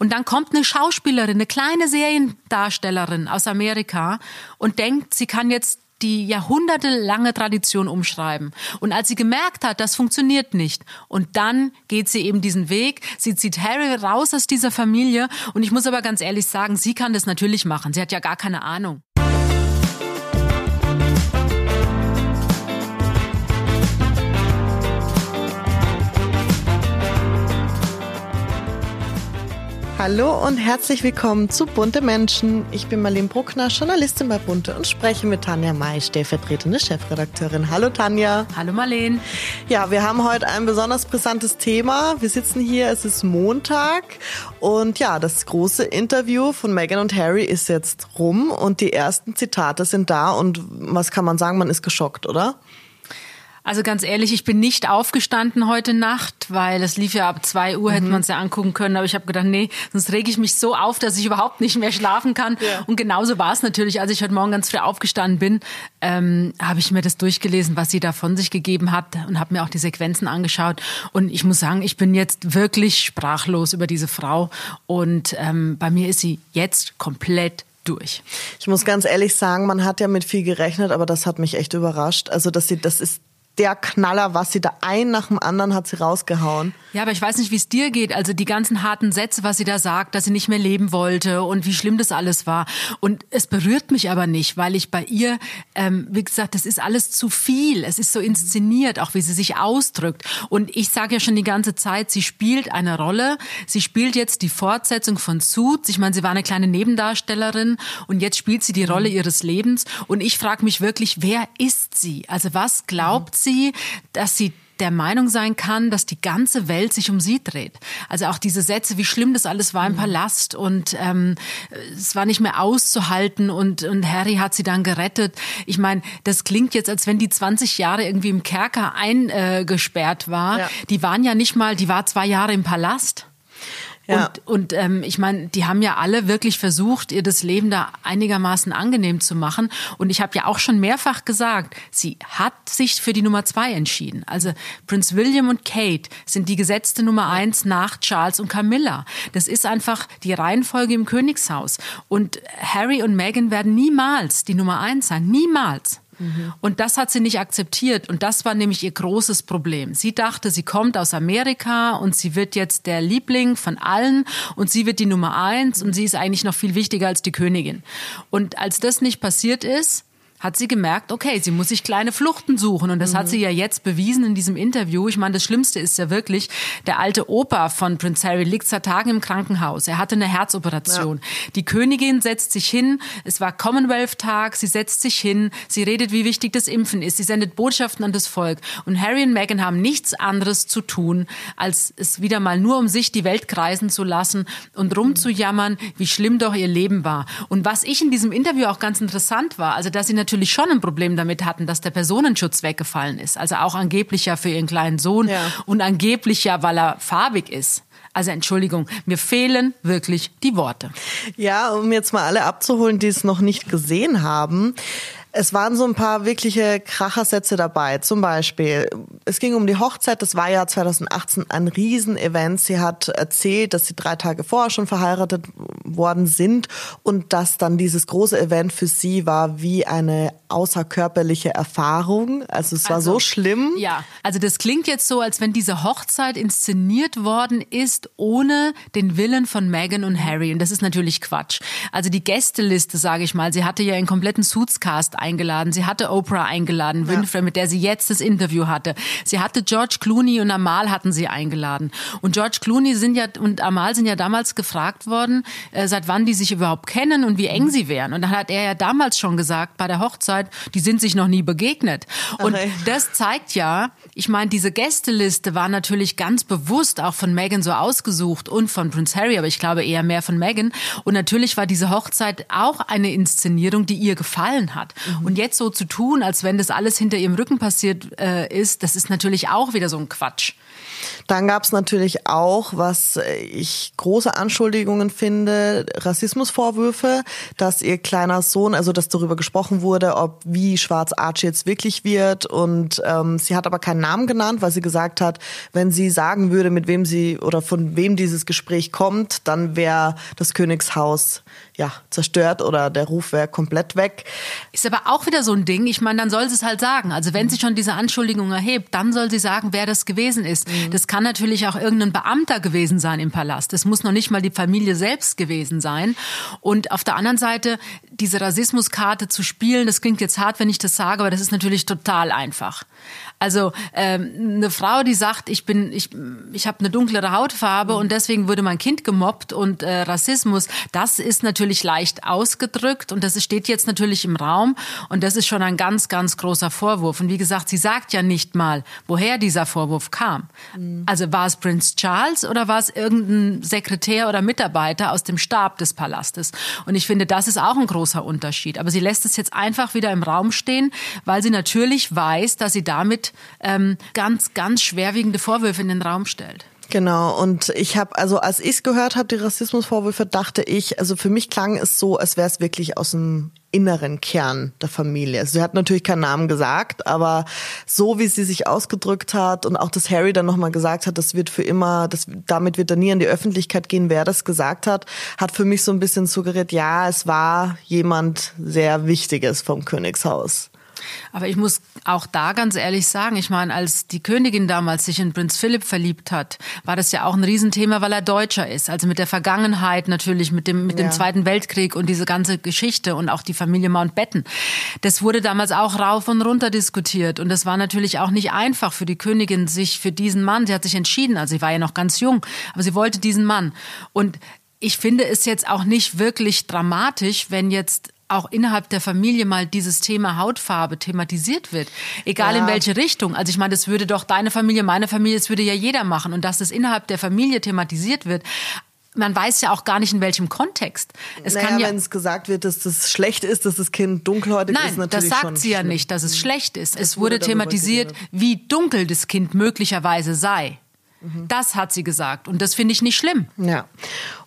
Und dann kommt eine Schauspielerin, eine kleine Seriendarstellerin aus Amerika und denkt, sie kann jetzt die jahrhundertelange Tradition umschreiben. Und als sie gemerkt hat, das funktioniert nicht, und dann geht sie eben diesen Weg, sie zieht Harry raus aus dieser Familie, und ich muss aber ganz ehrlich sagen, sie kann das natürlich machen, sie hat ja gar keine Ahnung. Hallo und herzlich willkommen zu Bunte Menschen. Ich bin Marlene Bruckner, Journalistin bei Bunte und spreche mit Tanja May, stellvertretende Chefredakteurin. Hallo Tanja. Hallo Marlene. Ja, wir haben heute ein besonders brisantes Thema. Wir sitzen hier, es ist Montag und ja, das große Interview von Meghan und Harry ist jetzt rum und die ersten Zitate sind da und was kann man sagen, man ist geschockt, oder? Also ganz ehrlich, ich bin nicht aufgestanden heute Nacht, weil es lief ja ab zwei Uhr, mhm. hätte man es ja angucken können. Aber ich habe gedacht, nee, sonst rege ich mich so auf, dass ich überhaupt nicht mehr schlafen kann. Ja. Und genauso war es natürlich, als ich heute Morgen ganz früh aufgestanden bin, ähm, habe ich mir das durchgelesen, was sie da von sich gegeben hat und habe mir auch die Sequenzen angeschaut. Und ich muss sagen, ich bin jetzt wirklich sprachlos über diese Frau. Und ähm, bei mir ist sie jetzt komplett durch. Ich muss ganz ehrlich sagen, man hat ja mit viel gerechnet, aber das hat mich echt überrascht. Also, dass sie, das ist der Knaller, was sie da ein nach dem anderen hat sie rausgehauen. Ja, aber ich weiß nicht, wie es dir geht. Also die ganzen harten Sätze, was sie da sagt, dass sie nicht mehr leben wollte und wie schlimm das alles war. Und es berührt mich aber nicht, weil ich bei ihr, ähm, wie gesagt, das ist alles zu viel. Es ist so inszeniert, auch wie sie sich ausdrückt. Und ich sage ja schon die ganze Zeit, sie spielt eine Rolle. Sie spielt jetzt die Fortsetzung von Suits. Ich meine, sie war eine kleine Nebendarstellerin und jetzt spielt sie die Rolle ihres Lebens. Und ich frage mich wirklich, wer ist sie? Also was glaubt sie? Sie, dass sie der Meinung sein kann, dass die ganze Welt sich um sie dreht. Also auch diese Sätze, wie schlimm das alles war im mhm. Palast und ähm, es war nicht mehr auszuhalten und, und Harry hat sie dann gerettet. Ich meine, das klingt jetzt, als wenn die 20 Jahre irgendwie im Kerker eingesperrt äh, war. Ja. Die waren ja nicht mal, die war zwei Jahre im Palast. Ja. Und, und ähm, ich meine, die haben ja alle wirklich versucht, ihr das Leben da einigermaßen angenehm zu machen. Und ich habe ja auch schon mehrfach gesagt, sie hat sich für die Nummer zwei entschieden. Also Prince William und Kate sind die gesetzte Nummer eins nach Charles und Camilla. Das ist einfach die Reihenfolge im Königshaus. Und Harry und Meghan werden niemals die Nummer eins sein. Niemals. Und das hat sie nicht akzeptiert. Und das war nämlich ihr großes Problem. Sie dachte, sie kommt aus Amerika und sie wird jetzt der Liebling von allen und sie wird die Nummer eins und sie ist eigentlich noch viel wichtiger als die Königin. Und als das nicht passiert ist, hat sie gemerkt, okay, sie muss sich kleine Fluchten suchen. Und das mhm. hat sie ja jetzt bewiesen in diesem Interview. Ich meine, das Schlimmste ist ja wirklich, der alte Opa von Prince Harry liegt seit Tagen im Krankenhaus. Er hatte eine Herzoperation. Ja. Die Königin setzt sich hin. Es war Commonwealth-Tag. Sie setzt sich hin. Sie redet, wie wichtig das Impfen ist. Sie sendet Botschaften an das Volk. Und Harry und Meghan haben nichts anderes zu tun, als es wieder mal nur um sich die Welt kreisen zu lassen und rumzujammern, wie schlimm doch ihr Leben war. Und was ich in diesem Interview auch ganz interessant war, also dass sie natürlich natürlich schon ein Problem damit hatten, dass der Personenschutz weggefallen ist. Also auch angeblich ja für ihren kleinen Sohn ja. und angeblich ja, weil er farbig ist. Also Entschuldigung, mir fehlen wirklich die Worte. Ja, um jetzt mal alle abzuholen, die es noch nicht gesehen haben. Es waren so ein paar wirkliche Krachersätze dabei. Zum Beispiel, es ging um die Hochzeit. Das war ja 2018 ein Riesenevent. Sie hat erzählt, dass sie drei Tage vorher schon verheiratet worden sind und dass dann dieses große Event für sie war wie eine außerkörperliche Erfahrung. Also es war also, so schlimm. Ja, also das klingt jetzt so, als wenn diese Hochzeit inszeniert worden ist ohne den Willen von Meghan und Harry. Und das ist natürlich Quatsch. Also die Gästeliste, sage ich mal, sie hatte ja einen kompletten Suitscast eingeladen, sie hatte Oprah eingeladen, ja. Winfrey, mit der sie jetzt das Interview hatte. Sie hatte George Clooney und Amal hatten sie eingeladen. Und George Clooney sind ja und Amal sind ja damals gefragt worden, äh, seit wann die sich überhaupt kennen und wie eng sie wären. Und dann hat er ja damals schon gesagt, bei der Hochzeit, die sind sich noch nie begegnet. Und okay. das zeigt ja, ich meine, diese Gästeliste war natürlich ganz bewusst auch von Meghan so ausgesucht und von Prince Harry, aber ich glaube eher mehr von Meghan. Und natürlich war diese Hochzeit auch eine Inszenierung, die ihr gefallen hat. Mhm. Und jetzt so zu tun, als wenn das alles hinter ihrem Rücken passiert äh, ist, das ist natürlich auch wieder so ein Quatsch. Dann gab es natürlich auch, was ich große Anschuldigungen finde, Rassismusvorwürfe, dass ihr kleiner Sohn, also dass darüber gesprochen wurde, ob wie schwarz Archie jetzt wirklich wird. Und ähm, sie hat aber keinen Namen genannt, weil sie gesagt hat, wenn sie sagen würde, mit wem sie oder von wem dieses Gespräch kommt, dann wäre das Königshaus ja, zerstört oder der Ruf wäre komplett weg. Ist aber auch wieder so ein Ding. Ich meine, dann soll sie es halt sagen. Also wenn sie schon diese Anschuldigung erhebt, dann soll sie sagen, wer das gewesen ist. Mhm. Das kann natürlich auch irgendein Beamter gewesen sein im Palast. Das muss noch nicht mal die Familie selbst gewesen sein. Und auf der anderen Seite, diese Rassismuskarte zu spielen, das klingt jetzt hart, wenn ich das sage, aber das ist natürlich total einfach. Also ähm, eine Frau, die sagt, ich bin, ich, ich habe eine dunklere Hautfarbe und deswegen wurde mein Kind gemobbt und äh, Rassismus, das ist natürlich leicht ausgedrückt und das steht jetzt natürlich im Raum und das ist schon ein ganz, ganz großer Vorwurf. Und wie gesagt, sie sagt ja nicht mal, woher dieser Vorwurf kam. Mhm. Also war es Prinz Charles oder war es irgendein Sekretär oder Mitarbeiter aus dem Stab des Palastes? Und ich finde, das ist auch ein großer Unterschied. Aber sie lässt es jetzt einfach wieder im Raum stehen, weil sie natürlich weiß, dass sie damit ähm, ganz, ganz schwerwiegende Vorwürfe in den Raum stellt. Genau, und ich habe, also als ich es gehört habe, die Rassismusvorwürfe, dachte ich, also für mich klang es so, als wäre es wirklich aus dem inneren Kern der Familie. Also sie hat natürlich keinen Namen gesagt, aber so wie sie sich ausgedrückt hat und auch dass Harry dann nochmal gesagt hat, das wird für immer, das, damit wird er nie in die Öffentlichkeit gehen, wer das gesagt hat, hat für mich so ein bisschen suggeriert, ja, es war jemand sehr Wichtiges vom Königshaus. Aber ich muss auch da ganz ehrlich sagen, ich meine, als die Königin damals sich in Prinz Philipp verliebt hat, war das ja auch ein Riesenthema, weil er Deutscher ist. Also mit der Vergangenheit natürlich, mit dem, mit dem Zweiten Weltkrieg und diese ganze Geschichte und auch die Familie Mountbatten. Das wurde damals auch rauf und runter diskutiert. Und das war natürlich auch nicht einfach für die Königin, sich für diesen Mann, sie hat sich entschieden, also sie war ja noch ganz jung, aber sie wollte diesen Mann. Und ich finde es jetzt auch nicht wirklich dramatisch, wenn jetzt auch innerhalb der Familie mal dieses Thema Hautfarbe thematisiert wird. Egal ja. in welche Richtung. Also ich meine, das würde doch deine Familie, meine Familie, das würde ja jeder machen. Und dass das innerhalb der Familie thematisiert wird, man weiß ja auch gar nicht in welchem Kontext. Es naja, kann ja, wenn es gesagt wird, dass das schlecht ist, dass das Kind dunkelhäutig Nein, ist, natürlich das sagt sie ja nicht, dass es schlecht ist. Es, es wurde, wurde thematisiert, wie dunkel das Kind möglicherweise sei. Mhm. Das hat sie gesagt und das finde ich nicht schlimm. Ja.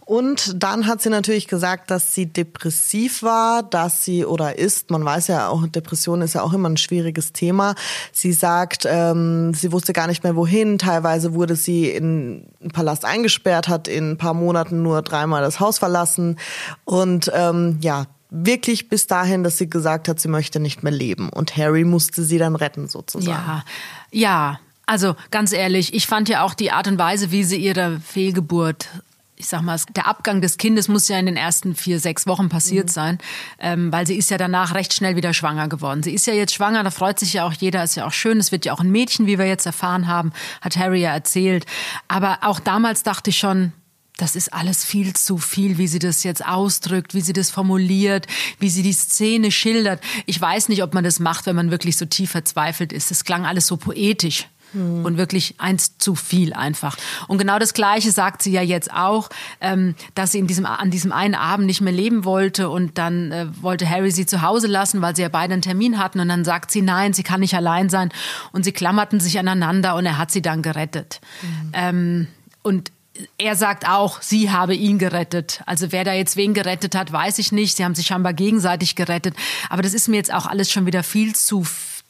Und dann hat sie natürlich gesagt, dass sie depressiv war, dass sie oder ist, man weiß ja auch, Depression ist ja auch immer ein schwieriges Thema. Sie sagt, ähm, sie wusste gar nicht mehr wohin. Teilweise wurde sie in einen Palast eingesperrt, hat in ein paar Monaten nur dreimal das Haus verlassen. Und ähm, ja, wirklich bis dahin, dass sie gesagt hat, sie möchte nicht mehr leben. Und Harry musste sie dann retten, sozusagen. Ja, ja. Also ganz ehrlich, ich fand ja auch die Art und Weise, wie sie ihre Fehlgeburt ich sag mal, der Abgang des Kindes muss ja in den ersten vier, sechs Wochen passiert mhm. sein, ähm, weil sie ist ja danach recht schnell wieder schwanger geworden. Sie ist ja jetzt schwanger, da freut sich ja auch jeder, ist ja auch schön. Es wird ja auch ein Mädchen, wie wir jetzt erfahren haben, hat Harry ja erzählt. Aber auch damals dachte ich schon, das ist alles viel zu viel, wie sie das jetzt ausdrückt, wie sie das formuliert, wie sie die Szene schildert. Ich weiß nicht, ob man das macht, wenn man wirklich so tief verzweifelt ist. Es klang alles so poetisch. Mhm. Und wirklich eins zu viel einfach. Und genau das Gleiche sagt sie ja jetzt auch, ähm, dass sie in diesem, an diesem einen Abend nicht mehr leben wollte und dann äh, wollte Harry sie zu Hause lassen, weil sie ja beide einen Termin hatten und dann sagt sie, nein, sie kann nicht allein sein und sie klammerten sich aneinander und er hat sie dann gerettet. Mhm. Ähm, und er sagt auch, sie habe ihn gerettet. Also wer da jetzt wen gerettet hat, weiß ich nicht. Sie haben sich scheinbar gegenseitig gerettet. Aber das ist mir jetzt auch alles schon wieder viel zu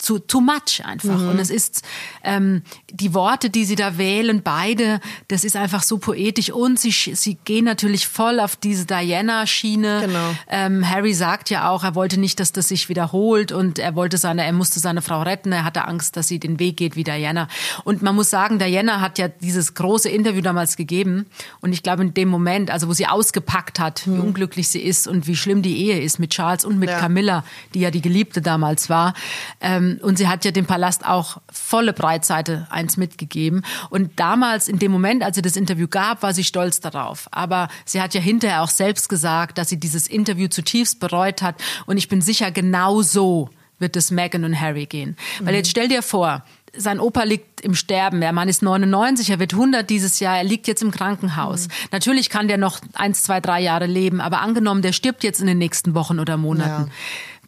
zu too much einfach. Mhm. Und es ist ähm, die Worte, die sie da wählen, beide, das ist einfach so poetisch. Und sie, sie gehen natürlich voll auf diese Diana-Schiene. Genau. Ähm, Harry sagt ja auch, er wollte nicht, dass das sich wiederholt und er wollte seine, er musste seine Frau retten. Er hatte Angst, dass sie den Weg geht wie Diana. Und man muss sagen, Diana hat ja dieses große Interview damals gegeben. Und ich glaube, in dem Moment, also wo sie ausgepackt hat, mhm. wie unglücklich sie ist und wie schlimm die Ehe ist mit Charles und mit ja. Camilla, die ja die Geliebte damals war, ähm, und sie hat ja dem Palast auch volle Breitseite eins mitgegeben. Und damals, in dem Moment, als sie das Interview gab, war sie stolz darauf. Aber sie hat ja hinterher auch selbst gesagt, dass sie dieses Interview zutiefst bereut hat. Und ich bin sicher, genau so wird es Meghan und Harry gehen. Weil jetzt stell dir vor, sein Opa liegt im Sterben. Der Mann ist 99, er wird 100 dieses Jahr, er liegt jetzt im Krankenhaus. Mhm. Natürlich kann der noch eins, zwei, drei Jahre leben, aber angenommen, der stirbt jetzt in den nächsten Wochen oder Monaten. Ja.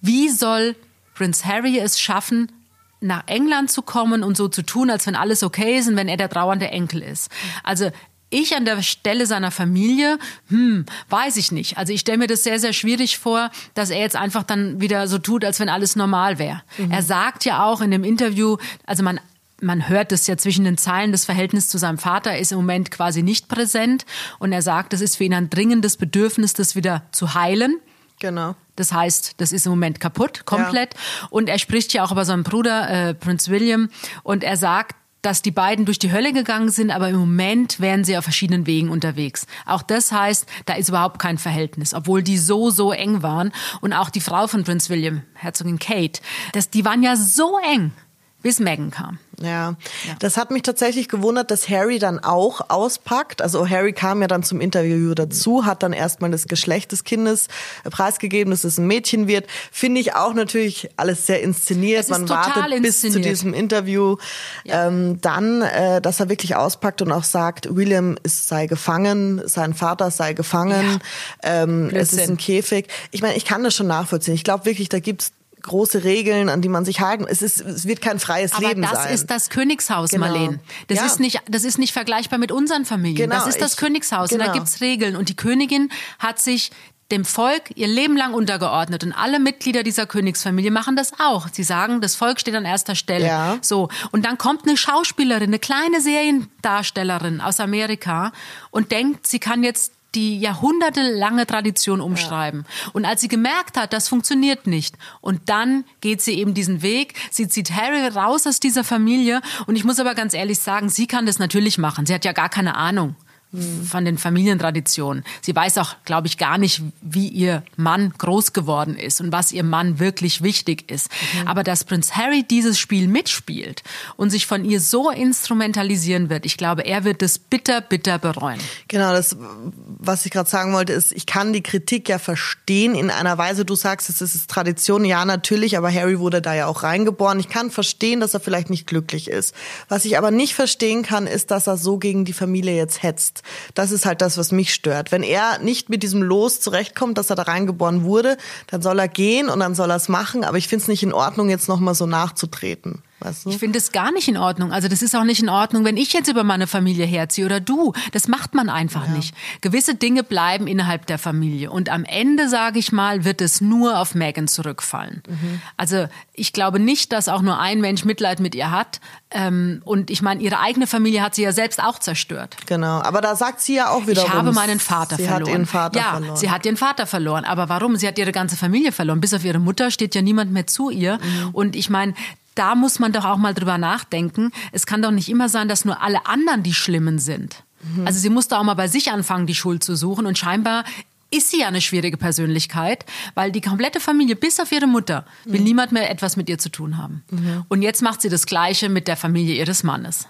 Wie soll Prince Harry es schaffen, nach England zu kommen und so zu tun, als wenn alles okay ist und wenn er der trauernde Enkel ist. Also ich an der Stelle seiner Familie, hm, weiß ich nicht. Also ich stelle mir das sehr, sehr schwierig vor, dass er jetzt einfach dann wieder so tut, als wenn alles normal wäre. Mhm. Er sagt ja auch in dem Interview, also man man hört es ja zwischen den Zeilen, das Verhältnis zu seinem Vater ist im Moment quasi nicht präsent. Und er sagt, es ist für ihn ein dringendes Bedürfnis, das wieder zu heilen. Genau. Das heißt, das ist im Moment kaputt, komplett. Ja. Und er spricht ja auch über seinen Bruder, äh, Prince William. Und er sagt, dass die beiden durch die Hölle gegangen sind, aber im Moment wären sie auf verschiedenen Wegen unterwegs. Auch das heißt, da ist überhaupt kein Verhältnis, obwohl die so, so eng waren. Und auch die Frau von Prince William, Herzogin Kate, das, die waren ja so eng bis Megan kam. Ja. ja, das hat mich tatsächlich gewundert, dass Harry dann auch auspackt. Also Harry kam ja dann zum Interview dazu, hat dann erstmal das Geschlecht des Kindes preisgegeben, dass es ein Mädchen wird. Finde ich auch natürlich alles sehr inszeniert. Man wartet inszeniert. bis zu diesem Interview. Ja. Ähm, dann, äh, dass er wirklich auspackt und auch sagt, William ist, sei gefangen, sein Vater sei gefangen, ja. ähm, es ist ein Käfig. Ich meine, ich kann das schon nachvollziehen. Ich glaube wirklich, da gibt's große Regeln, an die man sich halten. Es ist, es wird kein freies Aber Leben sein. Aber das ist das Königshaus, genau. Marlene. Das ja. ist nicht, das ist nicht vergleichbar mit unseren Familien. Genau, das ist das ich, Königshaus genau. und da genau. gibt's Regeln. Und die Königin hat sich dem Volk ihr Leben lang untergeordnet und alle Mitglieder dieser Königsfamilie machen das auch. Sie sagen, das Volk steht an erster Stelle. Ja. So und dann kommt eine Schauspielerin, eine kleine Seriendarstellerin aus Amerika und denkt, sie kann jetzt die jahrhundertelange Tradition umschreiben. Ja. Und als sie gemerkt hat, das funktioniert nicht, und dann geht sie eben diesen Weg, sie zieht Harry raus aus dieser Familie, und ich muss aber ganz ehrlich sagen, sie kann das natürlich machen. Sie hat ja gar keine Ahnung von den Familientraditionen. Sie weiß auch, glaube ich, gar nicht, wie ihr Mann groß geworden ist und was ihr Mann wirklich wichtig ist. Mhm. Aber dass Prinz Harry dieses Spiel mitspielt und sich von ihr so instrumentalisieren wird, ich glaube, er wird es bitter, bitter bereuen. Genau, das, was ich gerade sagen wollte, ist, ich kann die Kritik ja verstehen in einer Weise. Du sagst, es ist Tradition, ja natürlich, aber Harry wurde da ja auch reingeboren. Ich kann verstehen, dass er vielleicht nicht glücklich ist. Was ich aber nicht verstehen kann, ist, dass er so gegen die Familie jetzt hetzt. Das ist halt das, was mich stört. Wenn er nicht mit diesem Los zurechtkommt, dass er da reingeboren wurde, dann soll er gehen und dann soll er es machen. Aber ich finde es nicht in Ordnung, jetzt nochmal so nachzutreten. Weißt du? Ich finde es gar nicht in Ordnung. Also das ist auch nicht in Ordnung, wenn ich jetzt über meine Familie herziehe oder du. Das macht man einfach ja. nicht. Gewisse Dinge bleiben innerhalb der Familie. Und am Ende, sage ich mal, wird es nur auf Megan zurückfallen. Mhm. Also ich glaube nicht, dass auch nur ein Mensch Mitleid mit ihr hat. Ähm, und ich meine, ihre eigene Familie hat sie ja selbst auch zerstört. Genau. Aber da sagt sie ja auch wieder. Ich habe meinen Vater sie verloren. Sie hat ihren Vater ja, verloren. sie hat ihren Vater verloren. Aber warum? Sie hat ihre ganze Familie verloren. Bis auf ihre Mutter steht ja niemand mehr zu ihr. Mhm. Und ich meine, da muss man doch auch mal drüber nachdenken. Es kann doch nicht immer sein, dass nur alle anderen die Schlimmen sind. Mhm. Also sie muss da auch mal bei sich anfangen, die Schuld zu suchen. Und scheinbar ist sie ja eine schwierige Persönlichkeit, weil die komplette Familie, bis auf ihre Mutter, will mhm. niemand mehr etwas mit ihr zu tun haben. Mhm. Und jetzt macht sie das Gleiche mit der Familie ihres Mannes.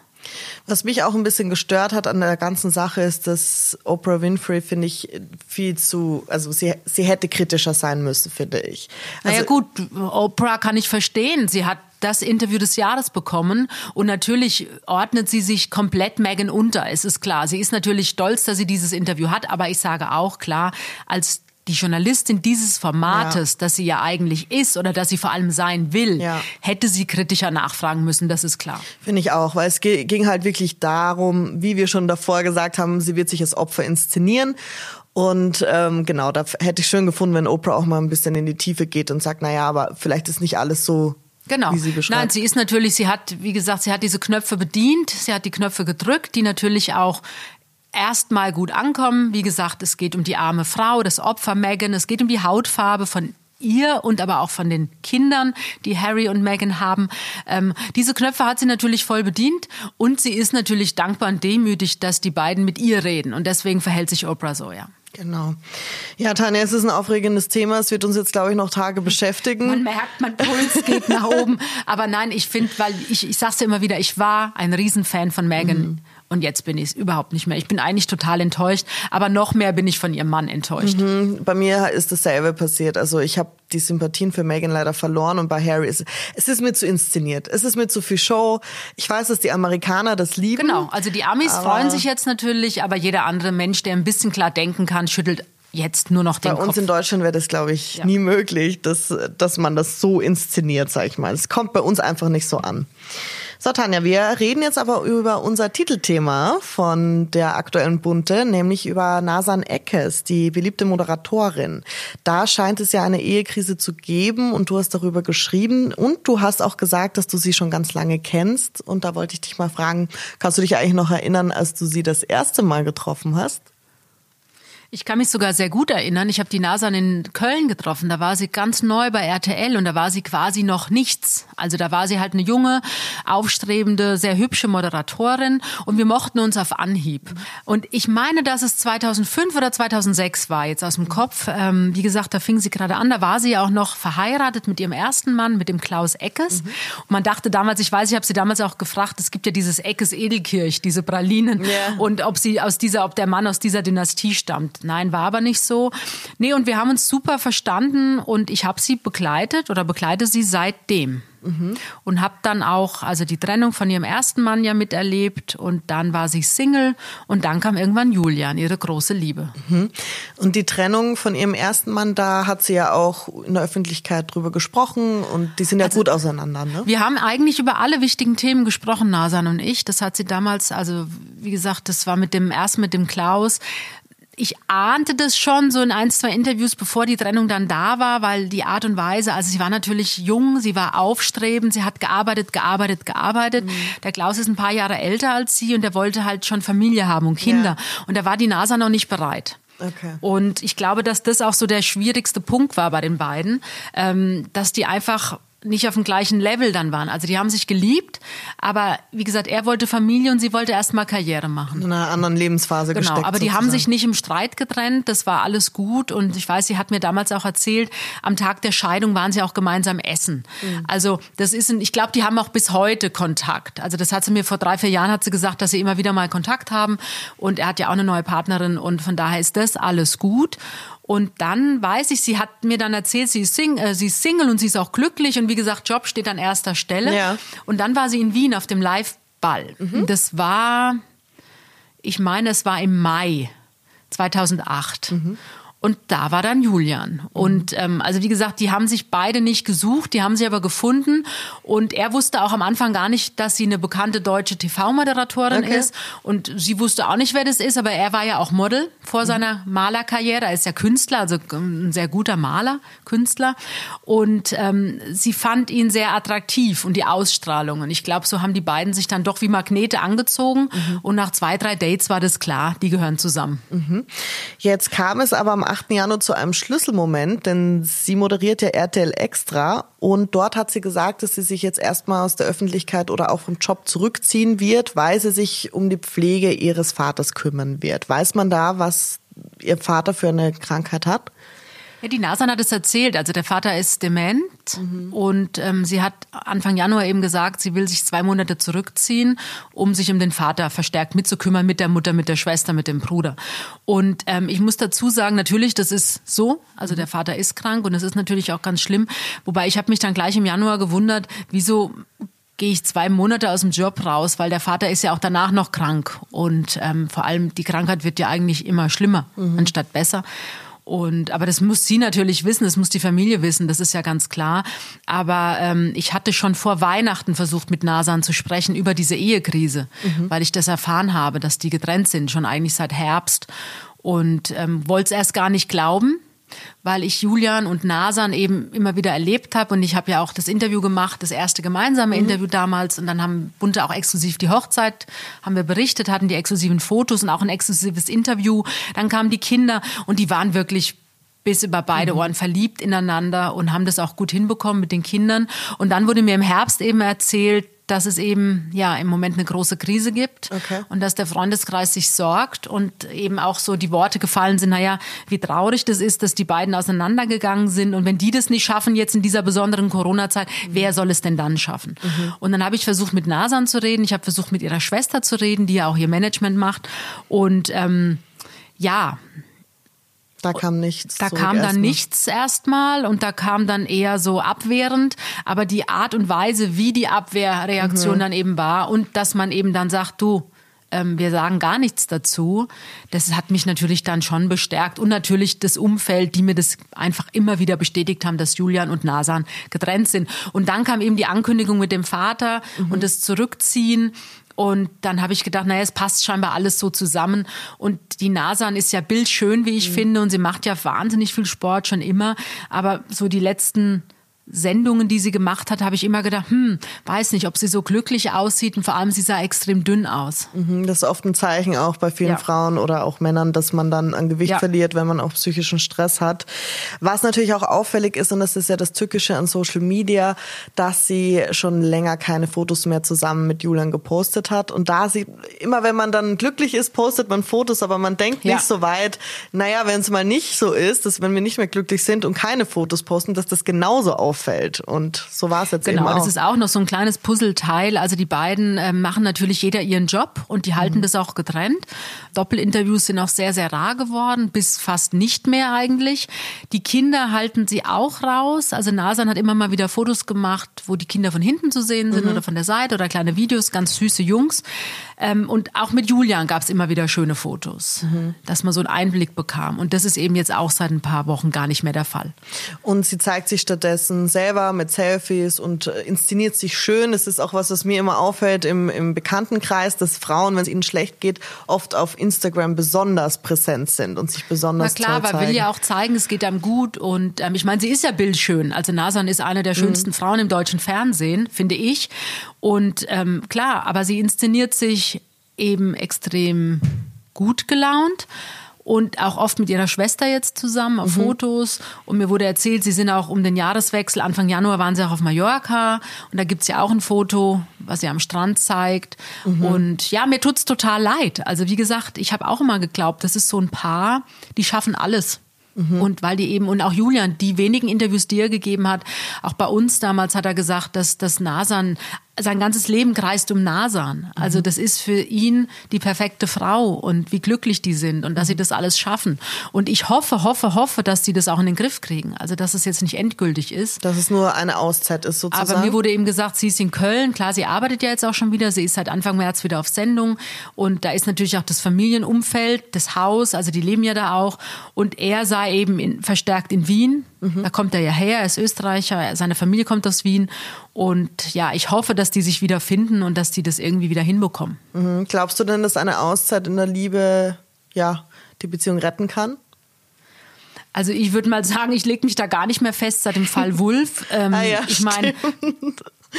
Was mich auch ein bisschen gestört hat an der ganzen Sache ist, dass Oprah Winfrey, finde ich, viel zu, also sie, sie hätte kritischer sein müssen, finde ich. Also, naja gut, Oprah kann ich verstehen. Sie hat das Interview des Jahres bekommen und natürlich ordnet sie sich komplett Megan unter, es ist klar. Sie ist natürlich stolz, dass sie dieses Interview hat, aber ich sage auch klar, als die Journalistin dieses Formates, ja. dass sie ja eigentlich ist oder dass sie vor allem sein will, ja. hätte sie kritischer nachfragen müssen, das ist klar. Finde ich auch, weil es ging halt wirklich darum, wie wir schon davor gesagt haben, sie wird sich als Opfer inszenieren. Und ähm, genau, da hätte ich schön gefunden, wenn Oprah auch mal ein bisschen in die Tiefe geht und sagt, naja, aber vielleicht ist nicht alles so Genau. Wie sie beschreibt. Nein, sie ist natürlich, sie hat, wie gesagt, sie hat diese Knöpfe bedient, sie hat die Knöpfe gedrückt, die natürlich auch erstmal gut ankommen. Wie gesagt, es geht um die arme Frau, das Opfer Megan, es geht um die Hautfarbe von ihr und aber auch von den Kindern, die Harry und Meghan haben. Ähm, diese Knöpfe hat sie natürlich voll bedient und sie ist natürlich dankbar und demütig, dass die beiden mit ihr reden und deswegen verhält sich Oprah so, ja. Genau. Ja, Tanja, es ist ein aufregendes Thema. Es wird uns jetzt, glaube ich, noch Tage beschäftigen. Man merkt, mein Puls geht nach oben. Aber nein, ich finde, weil ich, ich sag's dir immer wieder, ich war ein Riesenfan von Meghan. Mhm. Und jetzt bin ich es überhaupt nicht mehr. Ich bin eigentlich total enttäuscht, aber noch mehr bin ich von ihrem Mann enttäuscht. Mhm. Bei mir ist dasselbe passiert. Also ich habe die Sympathien für Meghan leider verloren und bei Harry ist es ist mir zu inszeniert. Es ist mir zu viel Show. Ich weiß, dass die Amerikaner das lieben. Genau, also die Amis freuen sich jetzt natürlich, aber jeder andere Mensch, der ein bisschen klar denken kann, schüttelt jetzt nur noch den Bei uns Kopf. in Deutschland wäre das, glaube ich, Ja. nie möglich, dass, dass man das so inszeniert, sag ich mal. Es kommt bei uns einfach nicht so an. So, Tanja, wir reden jetzt aber über unser Titelthema von der aktuellen Bunte, nämlich über Nasan Eckes, die beliebte Moderatorin. Da scheint es ja eine Ehekrise zu geben und du hast darüber geschrieben und du hast auch gesagt, dass du sie schon ganz lange kennst. Und da wollte ich dich mal fragen, kannst du dich eigentlich noch erinnern, als du sie das erste Mal getroffen hast? Ich kann mich sogar sehr gut erinnern. Ich habe die Nasan in Köln getroffen. Da war sie ganz neu bei RTL und da war sie quasi noch nichts. Also da war sie halt eine junge, aufstrebende, sehr hübsche Moderatorin und wir mochten uns auf Anhieb. Und ich meine, dass es 2005 oder 2006 war, jetzt aus dem Kopf. Ähm, wie gesagt, da fing sie gerade an. Da war sie ja auch noch verheiratet mit ihrem ersten Mann, mit dem Klaus Eckes. Und man dachte damals, ich weiß, ich habe sie damals auch gefragt, es gibt ja dieses Eckes Edelkirch, diese Pralinen. Ja. Und ob sie aus dieser, ob der Mann aus dieser Dynastie stammt. Nein, war aber nicht so. Nee, und wir haben uns super verstanden und ich habe sie begleitet oder begleite sie seitdem. Und habe dann auch also die Trennung von ihrem ersten Mann ja miterlebt und dann war sie Single und dann kam irgendwann Julian, ihre große Liebe. Und die Trennung von ihrem ersten Mann, da hat sie ja auch in der Öffentlichkeit drüber gesprochen und die sind ja gut auseinander, ne? Wir haben eigentlich über alle wichtigen Themen gesprochen, Nasan und ich. Das hat sie damals, also wie gesagt, das war mit dem erst mit dem Klaus. Ich ahnte das schon so in ein, zwei Interviews, bevor die Trennung dann da war, weil die Art und Weise, also sie war natürlich jung, sie war aufstrebend, sie hat gearbeitet, gearbeitet, gearbeitet. Der Klaus ist ein paar Jahre älter als sie und der wollte halt schon Familie haben und Kinder. Und da war die NASA noch nicht bereit. Okay. Und ich glaube, dass das auch so der schwierigste Punkt war bei den beiden, ähm, dass die einfach nicht auf dem gleichen Level dann waren. Also die haben sich geliebt, aber wie gesagt, er wollte Familie und sie wollte erstmal Karriere machen. In einer anderen Lebensphase Genau, gesteckt. aber die haben sozusagen. sich nicht im Streit getrennt, das war alles gut und ich weiß, sie hat mir damals auch erzählt, am Tag der Scheidung waren sie auch gemeinsam essen. Also das ist, ein, ich glaube, die haben auch bis heute Kontakt. Also das hat sie mir vor drei, vier Jahren hat sie gesagt, dass sie immer wieder mal Kontakt haben und er hat ja auch eine neue Partnerin und von daher ist das alles gut. Und dann weiß ich, sie hat mir dann erzählt, sie ist, sing, äh, sie ist Single und sie ist auch glücklich und wie gesagt, Job steht an erster Stelle. Ja. Und dann war sie in Wien auf dem Live-Ball. Das war, ich meine, es war im Mai 2008. Und da war dann Julian. Und ähm, also wie gesagt, die haben sich beide nicht gesucht, die haben sie aber gefunden. Und er wusste auch am Anfang gar nicht, dass sie eine bekannte deutsche TV-Moderatorin Okay. ist. Und sie wusste auch nicht, wer das ist, aber er war ja auch Model vor seiner Malerkarriere. Er ist ja Künstler, also ein sehr guter Maler, Künstler. Und ähm, sie fand ihn sehr attraktiv und die Ausstrahlung. Und ich glaube, so haben die beiden sich dann doch wie Magnete angezogen. Und nach zwei, drei Dates war das klar, die gehören zusammen. Jetzt kam es aber am 8. Januar zu einem Schlüsselmoment, denn sie moderiert ja RTL Extra und dort hat sie gesagt, dass sie sich jetzt erstmal aus der Öffentlichkeit oder auch vom Job zurückziehen wird, weil sie sich um die Pflege ihres Vaters kümmern wird. Weiß man da, was ihr Vater für eine Krankheit hat? Ja, die Nasan hat es erzählt. Also der Vater ist dement und ähm, sie hat Anfang Januar eben gesagt, sie will sich zwei Monate zurückziehen, um sich um den Vater verstärkt mitzukümmern, mit der Mutter, mit der Schwester, mit dem Bruder. Und ähm, ich muss dazu sagen, natürlich, das ist so. Also der Vater ist krank und es ist natürlich auch ganz schlimm. Wobei ich habe mich dann gleich im Januar gewundert, wieso gehe ich zwei Monate aus dem Job raus, weil der Vater ist ja auch danach noch krank und ähm, vor allem die Krankheit wird ja eigentlich immer schlimmer anstatt besser. Und aber das muss sie natürlich wissen, das muss die Familie wissen, das ist ja ganz klar. Aber ähm, ich hatte schon vor Weihnachten versucht, mit Nasan zu sprechen über diese Ehekrise, weil ich das erfahren habe, dass die getrennt sind, schon eigentlich seit Herbst. Und ähm, wollte es erst gar nicht glauben, weil ich Julian und Nasan eben immer wieder erlebt habe und ich habe ja auch das Interview gemacht, das erste gemeinsame Interview damals und dann haben Bunte auch exklusiv die Hochzeit, haben wir berichtet, hatten die exklusiven Fotos und auch ein exklusives Interview. Dann kamen die Kinder und die waren wirklich bis über beide Ohren verliebt ineinander und haben das auch gut hinbekommen mit den Kindern. Und dann wurde mir im Herbst eben erzählt, dass es eben ja im Moment eine große Krise gibt Okay. und dass der Freundeskreis sich sorgt und eben auch so die Worte gefallen sind, naja, wie traurig das ist, dass die beiden auseinandergegangen sind und wenn die das nicht schaffen jetzt in dieser besonderen Corona-Zeit, wer soll es denn dann schaffen? Und dann habe ich versucht mit Nasan zu reden, ich habe versucht mit ihrer Schwester zu reden, die ja auch ihr Management macht und ähm, ja, Da kam nichts. da kam dann erstmal. nichts erstmal und da kam dann eher so abwehrend, aber die Art und Weise, wie die Abwehrreaktion dann eben war und dass man eben dann sagt, du, ähm, wir sagen gar nichts dazu. Das hat mich natürlich dann schon bestärkt und natürlich das Umfeld, die mir das einfach immer wieder bestätigt haben, dass Julian und Nasan getrennt sind. Und dann kam eben die Ankündigung mit dem Vater mhm. und das Zurückziehen. Und dann habe ich gedacht, naja, es passt scheinbar alles so zusammen. Und die Nasan ist ja bildschön, wie ich mhm. finde, und sie macht ja wahnsinnig viel Sport schon immer. Aber so die letzten Sendungen, die sie gemacht hat, habe ich immer gedacht, hm, weiß nicht, ob sie so glücklich aussieht und vor allem sie sah extrem dünn aus. Mhm, das ist oft ein Zeichen auch bei vielen ja. Frauen oder auch Männern, dass man dann an Gewicht ja. verliert, wenn man auch psychischen Stress hat. Was natürlich auch auffällig ist, und das ist ja das Tückische an Social Media, dass sie schon länger keine Fotos mehr zusammen mit Julian gepostet hat. Und da sie, immer wenn man dann glücklich ist, postet man Fotos, aber man denkt ja. nicht so weit, naja, wenn es mal nicht so ist, dass wenn wir nicht mehr glücklich sind und keine Fotos posten, dass das genauso auffällt auffällt. Und so war es jetzt genau, eben auch. Genau, das ist auch noch so ein kleines Puzzleteil. Also die beiden äh, machen natürlich jeder ihren Job und die halten mhm. das auch getrennt. Doppelinterviews sind auch sehr, sehr rar geworden, bis fast nicht mehr eigentlich. Die Kinder halten sie auch raus. Also Nasan hat immer mal wieder Fotos gemacht, wo die Kinder von hinten zu sehen sind mhm. oder von der Seite oder kleine Videos, ganz süße Jungs. Ähm, und auch mit Julian gab es immer wieder schöne Fotos, mhm. dass man so einen Einblick bekam. Und das ist eben jetzt auch seit ein paar Wochen gar nicht mehr der Fall. Und sie zeigt sich stattdessen selber mit Selfies und äh, inszeniert sich schön. Es ist auch was, was mir immer auffällt im, im Bekanntenkreis, dass Frauen, wenn es ihnen schlecht geht, oft auf Instagram besonders präsent sind und sich besonders Na klar, weil will ja auch zeigen, es geht einem gut und ähm, ich meine, sie ist ja bildschön. Also Nasan ist eine der mhm. schönsten mhm. Frauen im deutschen Fernsehen, finde ich. Und ähm, klar, aber sie inszeniert sich eben extrem gut gelaunt und auch oft mit ihrer Schwester jetzt zusammen auf mhm. Fotos. Und mir wurde erzählt, sie sind auch um den Jahreswechsel, Anfang Januar waren sie auch auf Mallorca und da gibt's ja auch ein Foto, was sie am Strand zeigt. Mhm. Und ja, mir tut's total leid. Also wie gesagt, ich habe auch immer geglaubt, das ist so ein Paar, die schaffen alles. Mhm. Und weil die eben, und auch Julian, die wenigen Interviews, die er gegeben hat, auch bei uns damals hat er gesagt, dass das Nasan sein ganzes Leben kreist um Nasan. Also das ist für ihn die perfekte Frau und wie glücklich die sind und dass sie das alles schaffen. Und ich hoffe, hoffe, hoffe, dass sie das auch in den Griff kriegen. Also dass es jetzt nicht endgültig ist. Dass es nur eine Auszeit ist sozusagen. Aber mir wurde eben gesagt, sie ist in Köln. Klar, sie arbeitet ja jetzt auch schon wieder. Sie ist seit Anfang März wieder auf Sendung. Und da ist natürlich auch das Familienumfeld, das Haus. Also die leben ja da auch. Und er sei eben in, verstärkt in Wien Mhm. Da kommt er ja her, er ist Österreicher, seine Familie kommt aus Wien. Und ja, ich hoffe, dass die sich wieder finden und dass die das irgendwie wieder hinbekommen. Mhm. Glaubst du denn, dass eine Auszeit in der Liebe ja die Beziehung retten kann? Also ich würde mal sagen, ich lege mich da gar nicht mehr fest seit dem Fall Wulf. Ähm, ah ja, ich meine,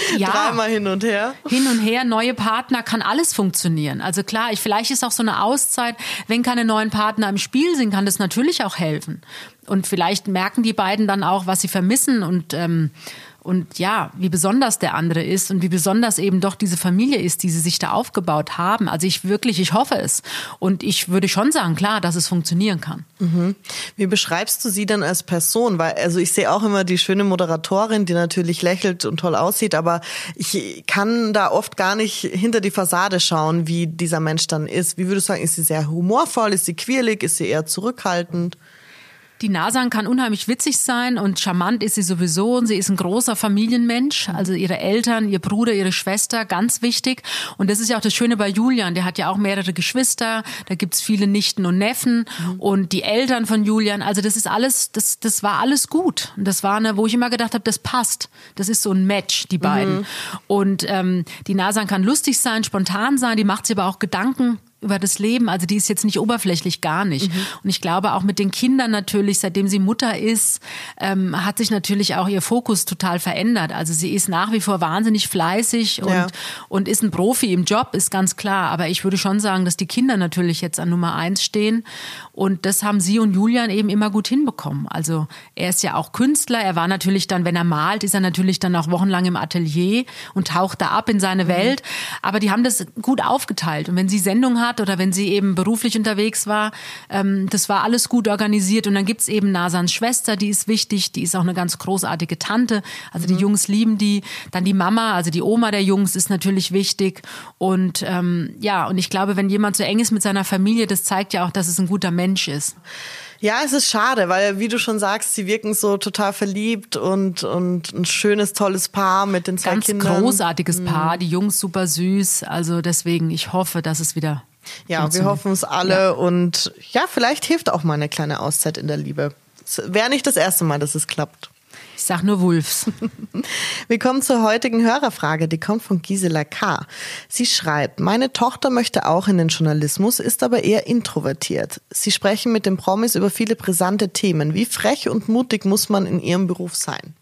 ja, dreimal hin und her. Hin und her, neue Partner, kann alles funktionieren. Also klar, ich, vielleicht ist auch so eine Auszeit, wenn keine neuen Partner im Spiel sind, kann das natürlich auch helfen. Und vielleicht merken die beiden dann auch, was sie vermissen und ähm, und ja, wie besonders der andere ist und wie besonders eben doch diese Familie ist, die sie sich da aufgebaut haben. Also ich wirklich, ich hoffe es. Und ich würde schon sagen, klar, dass es funktionieren kann. Mhm. Wie beschreibst du sie denn als Person? Weil, also ich sehe auch immer die schöne Moderatorin, die natürlich lächelt und toll aussieht, aber ich kann da oft gar nicht hinter die Fassade schauen, wie dieser Mensch dann ist. Wie würdest du sagen, ist sie sehr humorvoll, ist sie quirlig, ist sie eher zurückhaltend? Die Nasan kann unheimlich witzig sein und charmant ist sie sowieso und sie ist ein großer Familienmensch. Also ihre Eltern, ihr Bruder, ihre Schwester, ganz wichtig. Und das ist ja auch das Schöne bei Julian. Der hat ja auch mehrere Geschwister. Da gibt's viele Nichten und Neffen mhm. und die Eltern von Julian. Also das ist alles, das, das war alles gut. Und das war eine, wo ich immer gedacht habe, das passt. Das ist so ein Match, die beiden. Mhm. Und ähm, die Nasan kann lustig sein, spontan sein. Die macht sich aber auch Gedanken über das Leben. Also die ist jetzt nicht oberflächlich, gar nicht. Mhm. Und ich glaube auch mit den Kindern natürlich, seitdem sie Mutter ist, ähm, hat sich natürlich auch ihr Fokus total verändert. Also sie ist nach wie vor wahnsinnig fleißig und, ja. und ist ein Profi im Job, ist ganz klar. Aber ich würde schon sagen, dass die Kinder natürlich jetzt an Nummer eins stehen. Und das haben sie und Julian eben immer gut hinbekommen. Also er ist ja auch Künstler. Er war natürlich dann, wenn er malt, ist er natürlich dann auch wochenlang im Atelier und taucht da ab in seine mhm. Welt. Aber die haben das gut aufgeteilt. Und wenn sie Sendung hat oder wenn sie eben beruflich unterwegs war, ähm, das war alles gut organisiert. Und dann gibt's eben Nasans Schwester, die ist wichtig, die ist auch eine ganz großartige Tante. Also die mhm. Jungs lieben die. Dann die Mama, also die Oma der Jungs ist natürlich wichtig. Und ähm, ja, und ich glaube, wenn jemand so eng ist mit seiner Familie, das zeigt ja auch, dass es ein guter Mensch ist. Ja, es ist schade, weil wie du schon sagst, sie wirken so total verliebt und, und ein schönes, tolles Paar mit den zwei Ganz Kindern. Ganz großartiges Paar, die Jungs super süß. Also deswegen, ich hoffe, dass es wieder. Ja, wir hoffen es alle ja. und ja, vielleicht hilft auch mal eine kleine Auszeit in der Liebe. Wäre nicht das erste Mal, dass es klappt. Ich sag nur Wolfs. Wir kommen zur heutigen Hörerfrage, die kommt von Gisela K. Sie schreibt, meine Tochter möchte auch in den Journalismus, ist aber eher introvertiert. Sie sprechen mit den Promis über viele brisante Themen. Wie frech und mutig muss man in ihrem Beruf sein?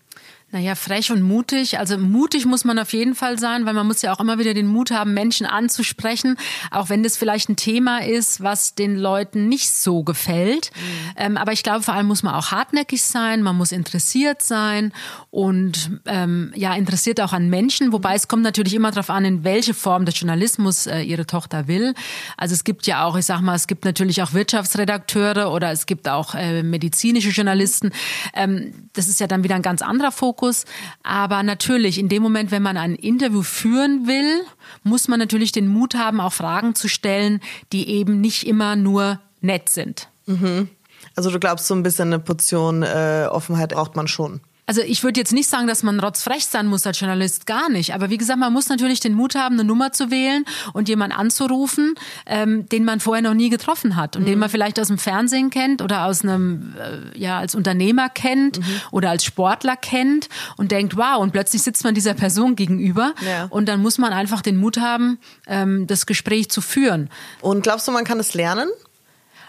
Naja, frech und mutig. Also mutig muss man auf jeden Fall sein, weil man muss ja auch immer wieder den Mut haben, Menschen anzusprechen, auch wenn das vielleicht ein Thema ist, was den Leuten nicht so gefällt. Mhm. Ähm, aber ich glaube, vor allem muss man auch hartnäckig sein, man muss interessiert sein und ähm, ja, interessiert auch an Menschen, wobei es kommt natürlich immer darauf an, in welche Form des Journalismus äh, ihre Tochter will. Also es gibt ja auch, ich sag mal, es gibt natürlich auch Wirtschaftsredakteure oder es gibt auch äh, medizinische Journalisten. Ähm, das ist ja dann wieder ein ganz anderer Fokus. Fokus. Aber natürlich, in dem Moment, wenn man ein Interview führen will, muss man natürlich den Mut haben, auch Fragen zu stellen, die eben nicht immer nur nett sind. Mhm. Also du glaubst, so ein bisschen eine Portion äh, Offenheit braucht man schon. Also ich würde jetzt nicht sagen, dass man rotzfrech sein muss als Journalist, gar nicht. Aber wie gesagt, man muss natürlich den Mut haben, eine Nummer zu wählen und jemanden anzurufen, ähm, den man vorher noch nie getroffen hat und mhm. den man vielleicht aus dem Fernsehen kennt oder aus einem, äh, ja, als Unternehmer kennt mhm. oder als Sportler kennt und denkt, wow, und plötzlich sitzt man dieser Person gegenüber ja. und dann muss man einfach den Mut haben, ähm, das Gespräch zu führen. Und glaubst du, man kann es lernen?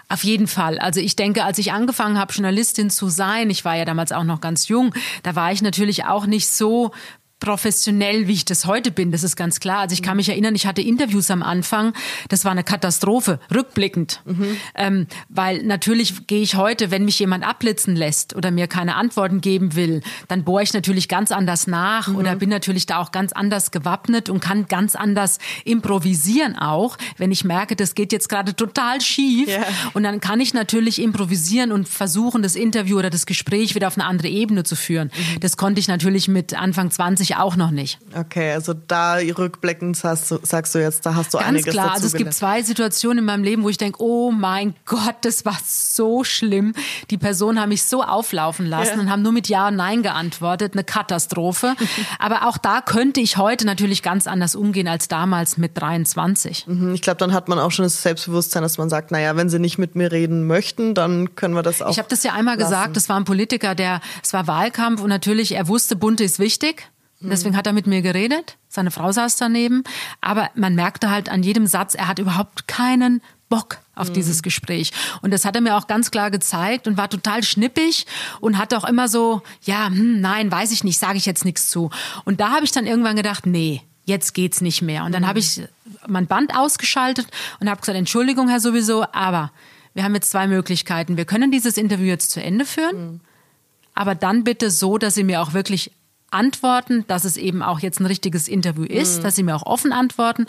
Auf jeden Fall. Also ich denke, als ich angefangen habe, Journalistin zu sein, ich war ja damals auch noch ganz jung, da war ich natürlich auch nicht so professionell, wie ich das heute bin, das ist ganz klar. Also ich kann mich erinnern, ich hatte Interviews am Anfang, das war eine Katastrophe, rückblickend. Mhm. Ähm, weil natürlich gehe ich heute, wenn mich jemand abblitzen lässt oder mir keine Antworten geben will, dann bohre ich natürlich ganz anders nach mhm. oder bin natürlich da auch ganz anders gewappnet und kann ganz anders improvisieren auch, wenn ich merke, das geht jetzt gerade total schief. Yeah. Und dann kann ich natürlich improvisieren und versuchen, das Interview oder das Gespräch wieder auf eine andere Ebene zu führen. Mhm. Das konnte ich natürlich mit Anfang 20 ich auch noch nicht. Okay, also da rückblickend sagst du, sagst du jetzt, da hast du Ganz einiges klar, also es gibt zwei Situationen in meinem Leben, wo ich denke, oh mein Gott, das war so schlimm. Die Personen haben mich so auflaufen lassen ja. und haben nur mit Ja und Nein geantwortet. Eine Katastrophe. Aber auch da könnte ich heute natürlich ganz anders umgehen als damals mit 23. Mhm, ich glaube, dann hat man auch schon das Selbstbewusstsein, dass man sagt, naja, wenn sie nicht mit mir reden möchten, dann können wir das auch. Ich habe das ja einmal lassen. gesagt, das war ein Politiker, der, es war Wahlkampf und natürlich, er wusste, Bunte ist wichtig. Deswegen hat er mit mir geredet. Seine Frau saß daneben. Aber man merkte halt an jedem Satz, er hat überhaupt keinen Bock auf mhm. dieses Gespräch. Und das hat er mir auch ganz klar gezeigt und war total schnippig und hat auch immer so, ja, hm, nein, weiß ich nicht, sage ich jetzt nichts zu. Und da habe ich dann irgendwann gedacht, nee, jetzt geht's nicht mehr. Und dann mhm. habe ich mein Band ausgeschaltet und habe gesagt, Entschuldigung, Herr sowieso, aber wir haben jetzt zwei Möglichkeiten. Wir können dieses Interview jetzt zu Ende führen, mhm. aber dann bitte so, dass Sie mir auch wirklich antworten, dass es eben auch jetzt ein richtiges Interview ist, mhm. dass sie mir auch offen antworten.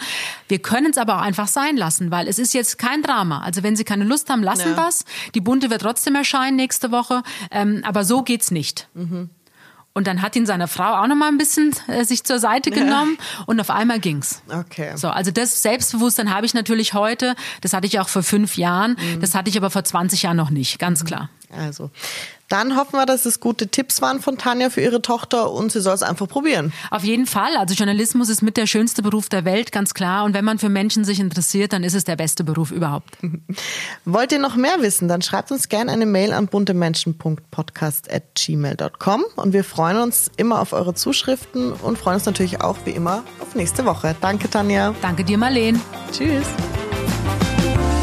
Wir können es aber auch einfach sein lassen, weil es ist jetzt kein Drama. Also wenn sie keine Lust haben, lassen ja. was. Die Bunte wird trotzdem erscheinen nächste Woche, ähm, aber so geht's nicht. Mhm. Und dann hat ihn seine Frau auch noch mal ein bisschen äh, sich zur Seite genommen ja. und auf einmal ging's. Okay. So, also das Selbstbewusstsein habe ich natürlich heute. Das hatte ich auch vor fünf Jahren. Mhm. Das hatte ich aber vor 20 Jahren noch nicht, ganz mhm. klar. Also, dann hoffen wir, dass es gute Tipps waren von Tanja für ihre Tochter und sie soll es einfach probieren. Auf jeden Fall. Also Journalismus ist mit der schönste Beruf der Welt, ganz klar. Und wenn man für Menschen sich interessiert, dann ist es der beste Beruf überhaupt. Wollt ihr noch mehr wissen, dann schreibt uns gerne eine Mail an buntemenschen.podcast.gmail.com und wir freuen uns immer auf eure Zuschriften und freuen uns natürlich auch wie immer auf nächste Woche. Danke, Tanja. Danke dir, Marleen. Tschüss.